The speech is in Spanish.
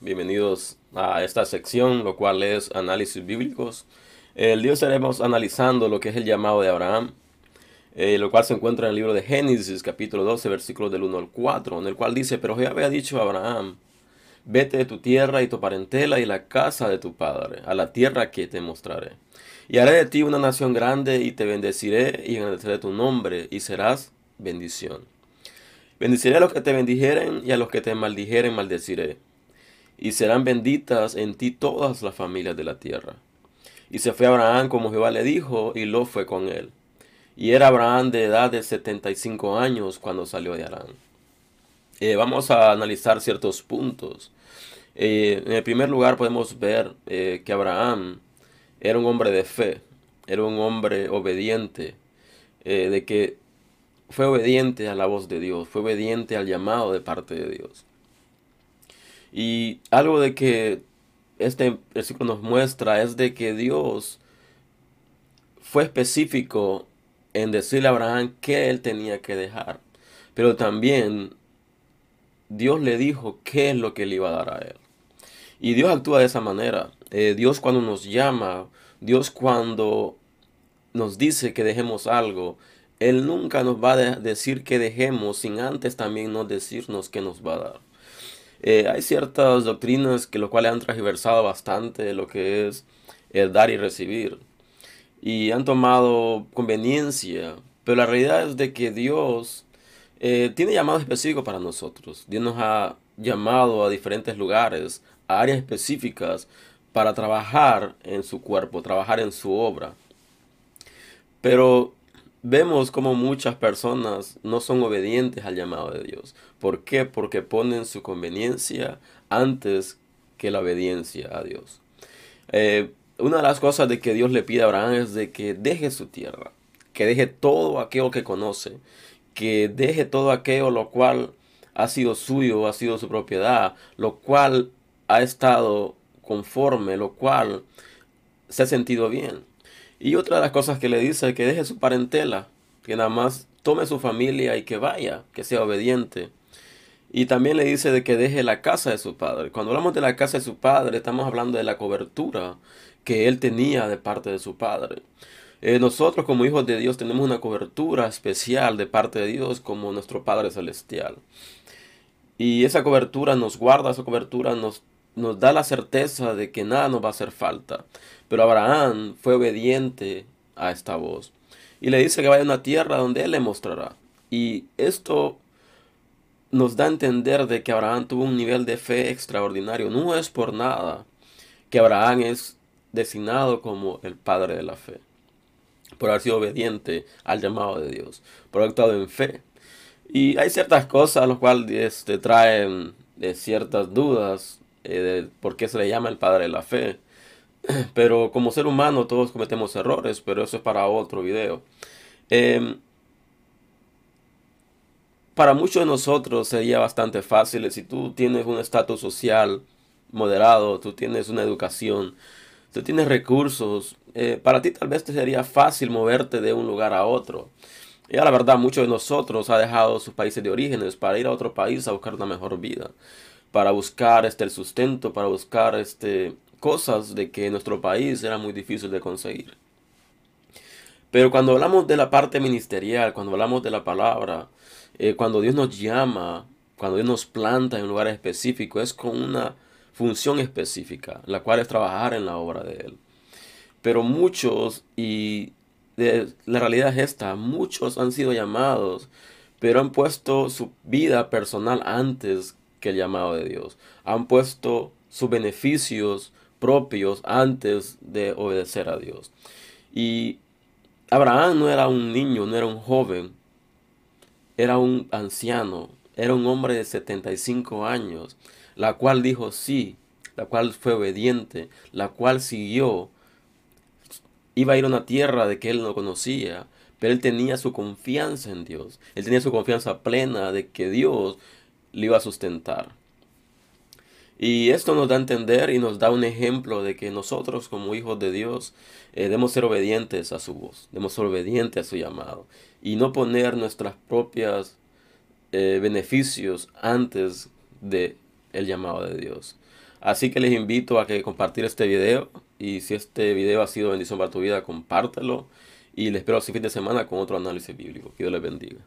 Bienvenidos a esta sección, lo cual es análisis bíblicos. El día estaremos analizando lo que es el llamado de Abraham, eh, lo cual se encuentra en el libro de Génesis, capítulo 12, versículos del 1 al 4, en el cual dice, pero Jehová había dicho a Abraham, vete de tu tierra y tu parentela y la casa de tu padre, a la tierra que te mostraré. Y haré de ti una nación grande y te bendeciré y engrandeceré tu nombre y serás bendición. Bendiciré a los que te bendijeren y a los que te maldijeren maldeciré. Y serán benditas en ti todas las familias de la tierra. Y se fue Abraham como Jehová le dijo, y lo fue con él. Y era Abraham de edad de 75 años cuando salió de Arán. Eh, vamos a analizar ciertos puntos. Eh, en el primer lugar podemos ver eh, que Abraham era un hombre de fe, era un hombre obediente, de que fue obediente a la voz de Dios, fue obediente al llamado de parte de Dios. Y algo de que este versículo nos muestra es de que Dios fue específico en decirle a Abraham qué él tenía que dejar. Pero también Dios le dijo qué es lo que le iba a dar a él. Y Dios actúa de esa manera. Eh, Dios cuando nos llama, Dios cuando nos dice que dejemos algo, él nunca nos va a decir que dejemos sin antes también no decirnos que nos va a dar. Eh, hay ciertas doctrinas que lo cual han transversado bastante lo que es el dar y recibir. Y han tomado conveniencia. Pero la realidad es de que Dios eh, tiene llamado específico para nosotros. Dios nos ha llamado a diferentes lugares, a áreas específicas, para trabajar en su cuerpo, trabajar en su obra. Pero vemos como muchas personas no son obedientes al llamado de Dios. ¿Por qué? Porque ponen su conveniencia antes que la obediencia a Dios. Eh, una de las cosas de que Dios le pide a Abraham es de que deje su tierra, que deje todo aquello que conoce, que deje todo aquello lo cual ha sido suyo, ha sido su propiedad, lo cual ha estado conforme, lo cual se ha sentido bien. Y otra de las cosas que le dice es que deje su parentela, que nada más tome su familia y que vaya, que sea obediente. Y también le dice de que deje la casa de su padre. Cuando hablamos de la casa de su padre, estamos hablando de la cobertura que él tenía de parte de su padre. Eh, nosotros como hijos de Dios tenemos una cobertura especial de parte de Dios como nuestro Padre Celestial. Y esa cobertura nos guarda, esa cobertura nos nos da la certeza de que nada nos va a hacer falta. Pero Abraham fue obediente a esta voz. Y le dice que vaya a una tierra donde él le mostrará. Y esto nos da a entender de que Abraham tuvo un nivel de fe extraordinario. No es por nada que Abraham es designado como el padre de la fe. Por haber sido obediente al llamado de Dios. Por haber actuado en fe. Y hay ciertas cosas las cuales este, traen de ciertas dudas eh, por qué se le llama el padre de la fe. Pero como ser humano todos cometemos errores, pero eso es para otro video. Em, para muchos de nosotros sería bastante fácil si tú tienes un estatus social moderado, tú tienes una educación, tú tienes recursos, eh, para ti tal vez te sería fácil moverte de un lugar a otro. Y la verdad, muchos de nosotros ha dejado sus países de orígenes para ir a otro país a buscar una mejor vida para buscar este, el sustento, para buscar este, cosas de que en nuestro país era muy difícil de conseguir. Pero cuando hablamos de la parte ministerial, cuando hablamos de la palabra, eh, cuando Dios nos llama, cuando Dios nos planta en un lugar específico, es con una función específica, la cual es trabajar en la obra de Él. Pero muchos, y la realidad es esta, muchos han sido llamados, pero han puesto su vida personal antes que el llamado de Dios. Han puesto sus beneficios propios antes de obedecer a Dios. Y Abraham no era un niño, no era un joven, era un anciano, era un hombre de 75 años, la cual dijo sí, la cual fue obediente, la cual siguió. Iba a ir a una tierra de que él no conocía, pero él tenía su confianza en Dios. Él tenía su confianza plena de que Dios le iba a sustentar. Y esto nos da a entender y nos da un ejemplo de que nosotros como hijos de Dios eh, debemos ser obedientes a su voz, debemos ser obedientes a su llamado y no poner nuestras propias eh, beneficios antes de el llamado de Dios. Así que les invito a que compartir este video y si este video ha sido bendición para tu vida, compártelo y les espero el fin de semana con otro análisis bíblico. Que Dios les bendiga.